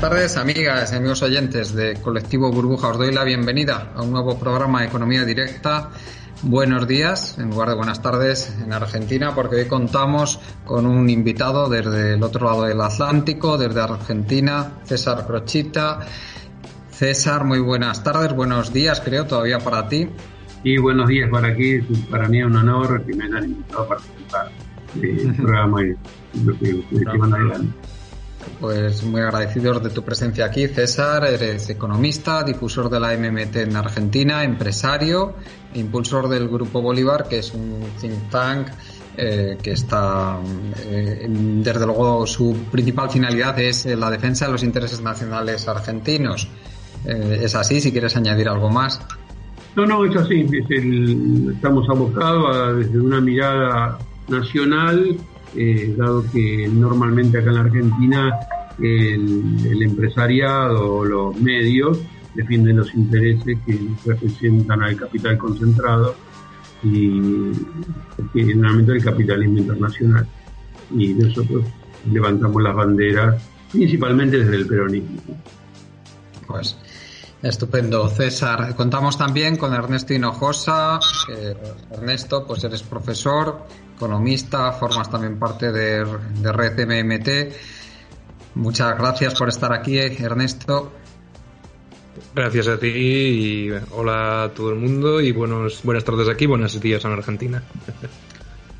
Tardes, amigas y amigos oyentes de Colectivo Burbuja. Os doy la bienvenida a un nuevo programa de Economía Directa. Buenos días, en lugar de buenas tardes, en Argentina, porque hoy contamos con un invitado desde el otro lado del Atlántico, desde Argentina, César Crochita. César, muy buenas tardes, buenos días, creo, todavía para ti. Y buenos días para aquí. Para mí es un honor que me hayan invitado a participar del programa y lo que van adelante. Pues muy agradecidos de tu presencia aquí, César. Eres economista, difusor de la MMT en Argentina, empresario, impulsor del Grupo Bolívar, que es un think tank eh, que está, eh, desde luego, su principal finalidad es la defensa de los intereses nacionales argentinos. Eh, ¿Es así? Si quieres añadir algo más. No, no, es así. estamos abocados desde una mirada nacional eh, dado que normalmente acá en la Argentina el, empresariado o los medios defienden los intereses que representan al capital concentrado y generalmente el capitalismo internacional. Y nosotros levantamos las banderas principalmente desde el peronismo. Pues Estupendo, César. Contamos también con Ernesto Hinojosa. Ernesto, pues eres profesor, economista, formas también parte de, Red MMT. Muchas gracias por estar aquí, Ernesto. Gracias a ti y hola a todo el mundo y buenos, buenas tardes aquí, buenos días en Argentina.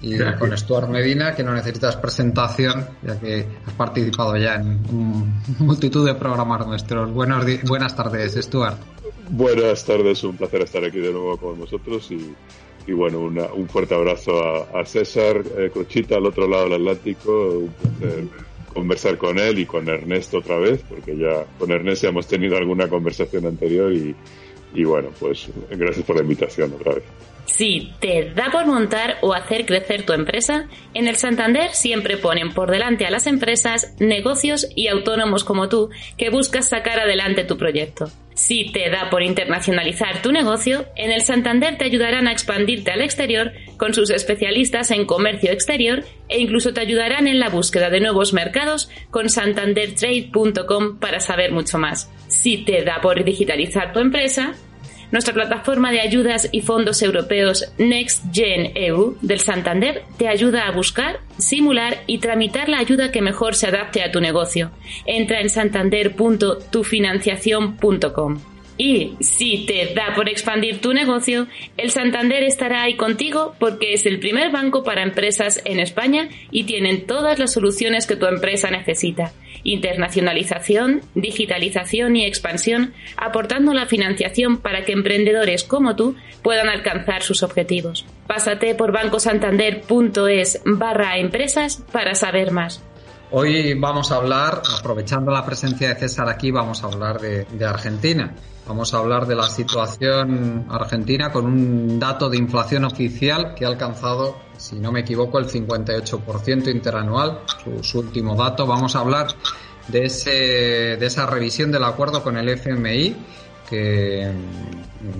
Y con Stuart Medina, que no necesitas presentación, ya que has participado ya en multitud de programas nuestros. Buenos buenas tardes, Stuart. Buenas tardes, un placer estar aquí de nuevo con vosotros y, bueno, un fuerte abrazo a, César eh, Cochita al otro lado del Atlántico. Un placer conversar con él y con Ernesto otra vez, porque ya con Ernesto ya hemos tenido alguna conversación anterior y, y bueno, pues gracias por la invitación otra vez. Si te da por montar o hacer crecer tu empresa, en el Santander siempre ponen por delante a las empresas, negocios y autónomos como tú que buscas sacar adelante tu proyecto. Si te da por internacionalizar tu negocio, en el Santander te ayudarán a expandirte al exterior con sus especialistas en comercio exterior e incluso te ayudarán en la búsqueda de nuevos mercados con santandertrade.com para saber mucho más. Si te da por digitalizar tu empresa, nuestra plataforma de ayudas y fondos europeos NextGen EU del Santander te ayuda a buscar, simular y tramitar la ayuda que mejor se adapte a tu negocio. Entra en santander.tufinanciación.com. Y si te da por expandir tu negocio, el Santander estará ahí contigo porque es el primer banco para empresas en España y tienen todas las soluciones que tu empresa necesita. Internacionalización, digitalización y expansión, aportando la financiación para que emprendedores como tú puedan alcanzar sus objetivos. Pásate por bancosantander.es barra empresas para saber más. Hoy vamos a hablar, aprovechando la presencia de César aquí, vamos a hablar de, Argentina. Vamos a hablar de la situación argentina con un dato de inflación oficial que ha alcanzado, si no me equivoco, el 58% interanual, su, último dato. Vamos a hablar de, ese, de esa revisión del acuerdo con el FMI que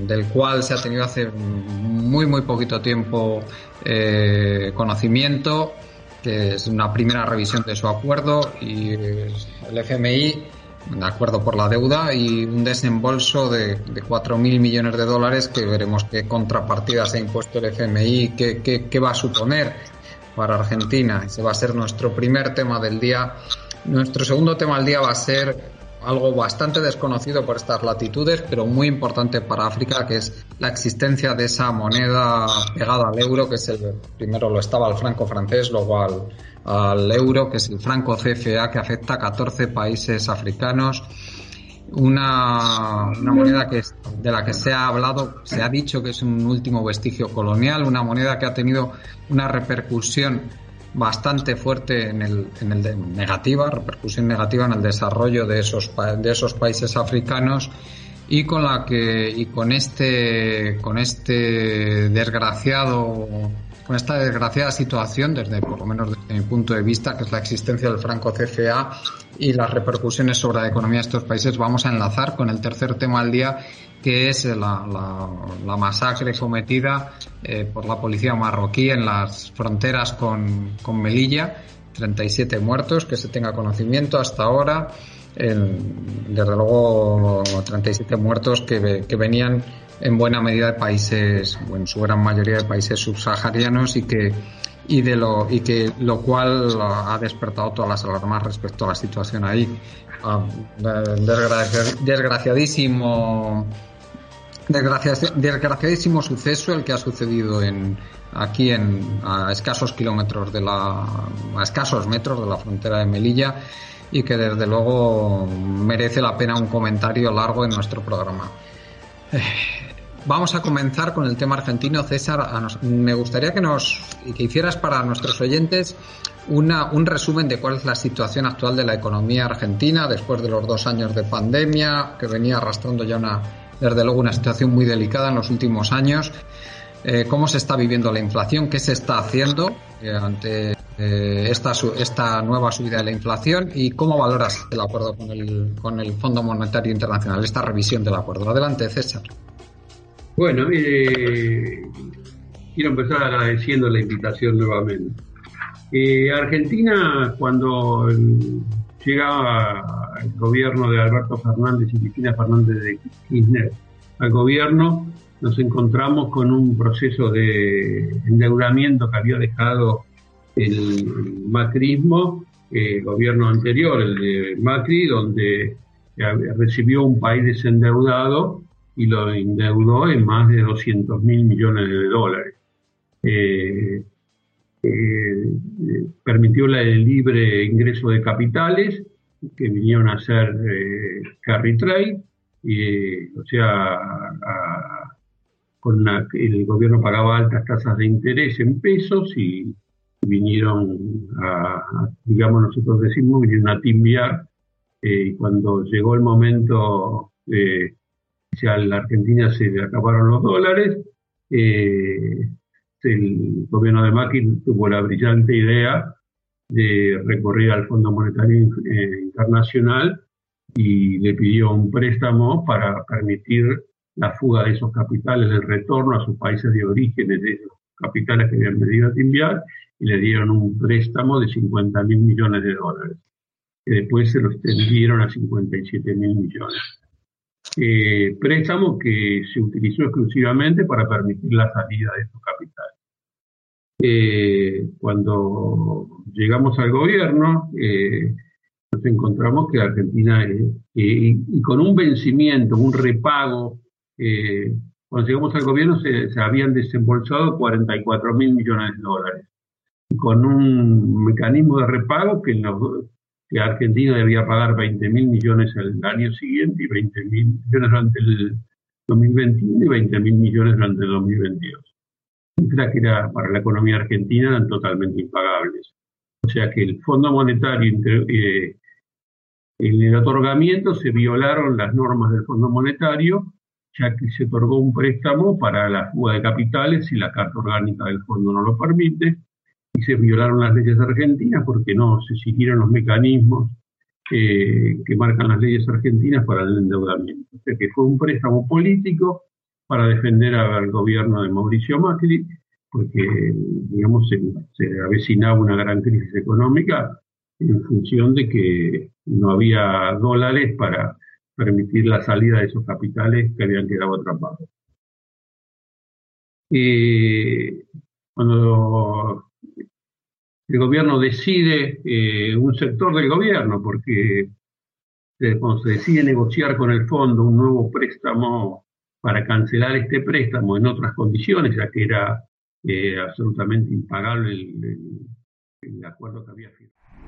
del cual se ha tenido hace muy muy poquito tiempo eh, conocimiento, que es una primera revisión de su acuerdo y el FMI de acuerdo por la deuda y un desembolso de, de 4.000 millones de dólares que veremos qué contrapartidas ha impuesto el FMI, qué, qué, qué va a suponer para Argentina. Ese va a ser nuestro primer tema del día. Nuestro segundo tema del día va a ser algo bastante desconocido por estas latitudes, pero muy importante para África, que es la existencia de esa moneda pegada al euro, que es el primero lo estaba el franco francés, luego al, euro, que es el franco CFA, que afecta a 14 países africanos. Una, una moneda que es, de la que se ha hablado, se ha dicho que es un último vestigio colonial, una moneda que ha tenido una repercusión bastante fuerte en el, en el de, negativa, repercusión negativa en el desarrollo de esos, de esos países africanos y con la que y con este con este desgraciado con esta desgraciada situación desde por lo menos desde mi punto de vista que es la existencia del franco CFA y las repercusiones sobre la economía de estos países vamos a enlazar con el tercer tema del día que es la, la, masacre cometida eh, por la policía marroquí en las fronteras con, con Melilla. 37 muertos que se tenga conocimiento hasta ahora. Desde luego 37 muertos que, que, venían en buena medida de países, o en su gran mayoría de países subsaharianos y que y de lo y que lo cual ha despertado todas las alarmas respecto a la situación ahí. Ah, desgraciadísimo desgraciadísimo suceso el que ha sucedido en aquí en a escasos kilómetros de la a escasos metros de la frontera de Melilla y que desde luego merece la pena un comentario largo en nuestro programa. Vamos a comenzar con el tema argentino. César, me gustaría que nos que hicieras para nuestros oyentes una, un resumen de cuál es la situación actual de la economía argentina después de los dos años de pandemia, que venía arrastrando ya una, desde luego, una situación muy delicada en los últimos años. Eh, ¿Cómo se está viviendo la inflación? ¿Qué se está haciendo eh, ante eh, esta, esta nueva subida de la inflación y cómo valoras el acuerdo con el, con el Fondo Monetario Internacional, esta revisión del acuerdo. Adelante, César. Bueno, eh, quiero empezar agradeciendo la invitación nuevamente. Eh, Argentina, cuando llegaba el gobierno de Alberto Fernández y Cristina Fernández de Kirchner al gobierno, nos encontramos con un proceso de endeudamiento que había dejado el macrismo, el gobierno anterior, el de Macri, donde recibió un país desendeudado y lo endeudó en más de 200 mil millones de dólares. Eh, eh, permitió el libre ingreso de capitales que vinieron a hacer eh, carry trade, o sea, el gobierno pagaba altas tasas de interés en pesos y vinieron a, digamos nosotros decimos, vinieron a timbiar eh, y cuando llegó el momento, eh, la Argentina se le acabaron los dólares, eh, el gobierno de Macri tuvo la brillante idea de recorrer al Fondo Monetario Internacional y le pidió un préstamo para permitir la fuga de esos capitales, el retorno a sus países de origen de esos capitales que habían venido a timbiar y le dieron un préstamo de 50 mil millones de dólares, que después se lo extendieron a 57 mil millones. Eh, préstamo que se utilizó exclusivamente para permitir la salida de estos capitales. Eh, cuando llegamos al gobierno, eh, nos encontramos que Argentina, eh, y con un vencimiento, un repago, cuando llegamos al gobierno se, se habían desembolsado 44 mil millones de dólares con un mecanismo de repago que, que Argentina debía pagar 20 mil millones el año siguiente y 20 mil millones durante el 2021 y 20 mil millones durante el 2022. Cifras que para la economía argentina eran totalmente impagables. O sea que el Fondo Monetario, eh, en el otorgamiento se violaron las normas del Fondo Monetario, ya que se otorgó un préstamo para la fuga de capitales y la Carta Orgánica del Fondo no lo permite, y se violaron las leyes argentinas porque no se siguieron los mecanismos eh, que marcan las leyes argentinas para el endeudamiento. O sea que fue un préstamo político para defender al gobierno de Mauricio Macri, porque, digamos, se, se avecinaba una gran crisis económica en función de que no había dólares para permitir la salida de esos capitales que habían quedado atrapados. Eh, cuando el gobierno decide, eh, un sector del gobierno, porque eh, cuando se decide negociar con el fondo un nuevo préstamo para cancelar este préstamo en otras condiciones, ya que era eh, absolutamente impagable el, el acuerdo que había firmado.